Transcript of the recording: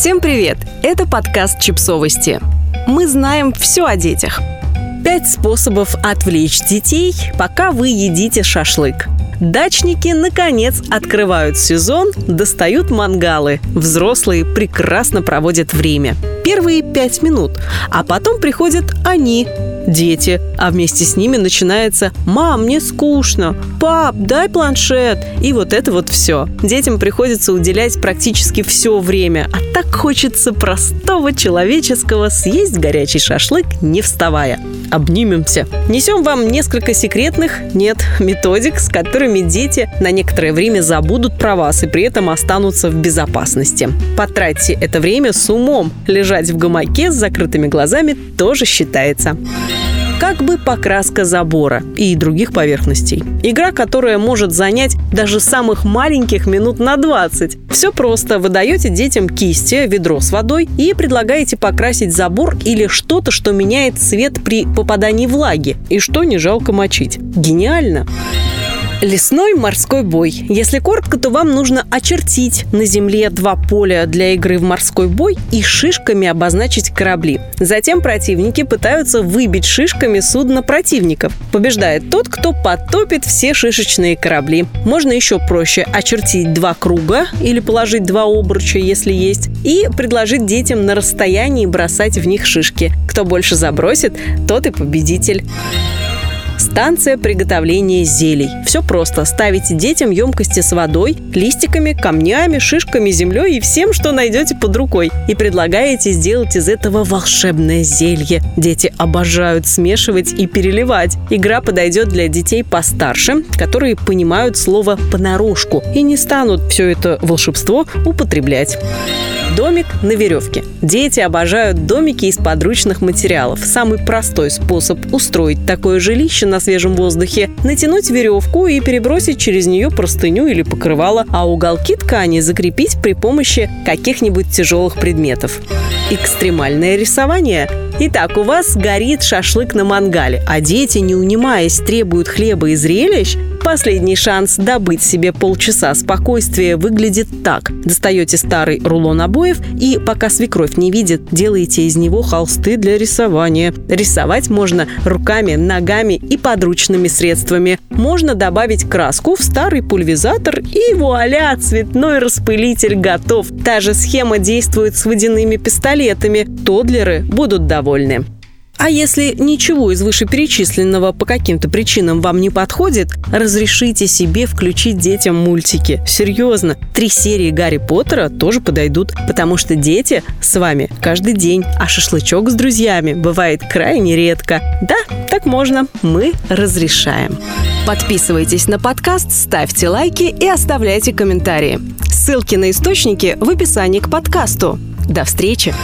Всем привет! Это подкаст «Чипсовости». Мы знаем все о детях. Пять способов отвлечь детей, пока вы едите шашлык. Дачники, наконец, открывают сезон, достают мангалы. Взрослые прекрасно проводят время. Первые пять минут. А потом приходят они, дети, а вместе с ними начинается «Мам, мне скучно», «Пап, дай планшет» и вот это вот все. Детям приходится уделять практически все время, а так хочется простого человеческого съесть горячий шашлык, не вставая. Обнимемся. Несем вам несколько секретных, нет, методик, с которыми дети на некоторое время забудут про вас и при этом останутся в безопасности. Потратьте это время с умом. Лежать в гамаке с закрытыми глазами тоже считается как бы покраска забора и других поверхностей. Игра, которая может занять даже самых маленьких минут на 20. Все просто. Вы даете детям кисти, ведро с водой и предлагаете покрасить забор или что-то, что меняет цвет при попадании влаги и что не жалко мочить. Гениально! Лесной морской бой. Если коротко, то вам нужно очертить на земле два поля для игры в морской бой и шишками обозначить корабли. Затем противники пытаются выбить шишками судно противников. Побеждает тот, кто потопит все шишечные корабли. Можно еще проще очертить два круга или положить два обруча, если есть, и предложить детям на расстоянии бросать в них шишки. Кто больше забросит, тот и победитель. Станция приготовления зелий. Все просто. Ставите детям емкости с водой, листиками, камнями, шишками, землей и всем, что найдете под рукой. И предлагаете сделать из этого волшебное зелье. Дети обожают смешивать и переливать. Игра подойдет для детей постарше, которые понимают слово понарошку и не станут все это волшебство употреблять. Домик на веревке. Дети обожают домики из подручных материалов. Самый простой способ устроить такое жилище на свежем воздухе – натянуть веревку и перебросить через нее простыню или покрывало, а уголки ткани закрепить при помощи каких-нибудь тяжелых предметов. Экстремальное рисование Итак, у вас горит шашлык на мангале, а дети, не унимаясь, требуют хлеба и зрелищ, Последний шанс добыть себе полчаса спокойствия выглядит так. Достаете старый рулон обоев и, пока свекровь не видит, делаете из него холсты для рисования. Рисовать можно руками, ногами и подручными средствами. Можно добавить краску в старый пульверизатор и вуаля, цветной распылитель готов. Та же схема действует с водяными пистолетами. Тодлеры будут довольны. А если ничего из вышеперечисленного по каким-то причинам вам не подходит, разрешите себе включить детям мультики. Серьезно, три серии Гарри Поттера тоже подойдут, потому что дети с вами каждый день, а шашлычок с друзьями бывает крайне редко. Да, так можно, мы разрешаем. Подписывайтесь на подкаст, ставьте лайки и оставляйте комментарии. Ссылки на источники в описании к подкасту. До встречи!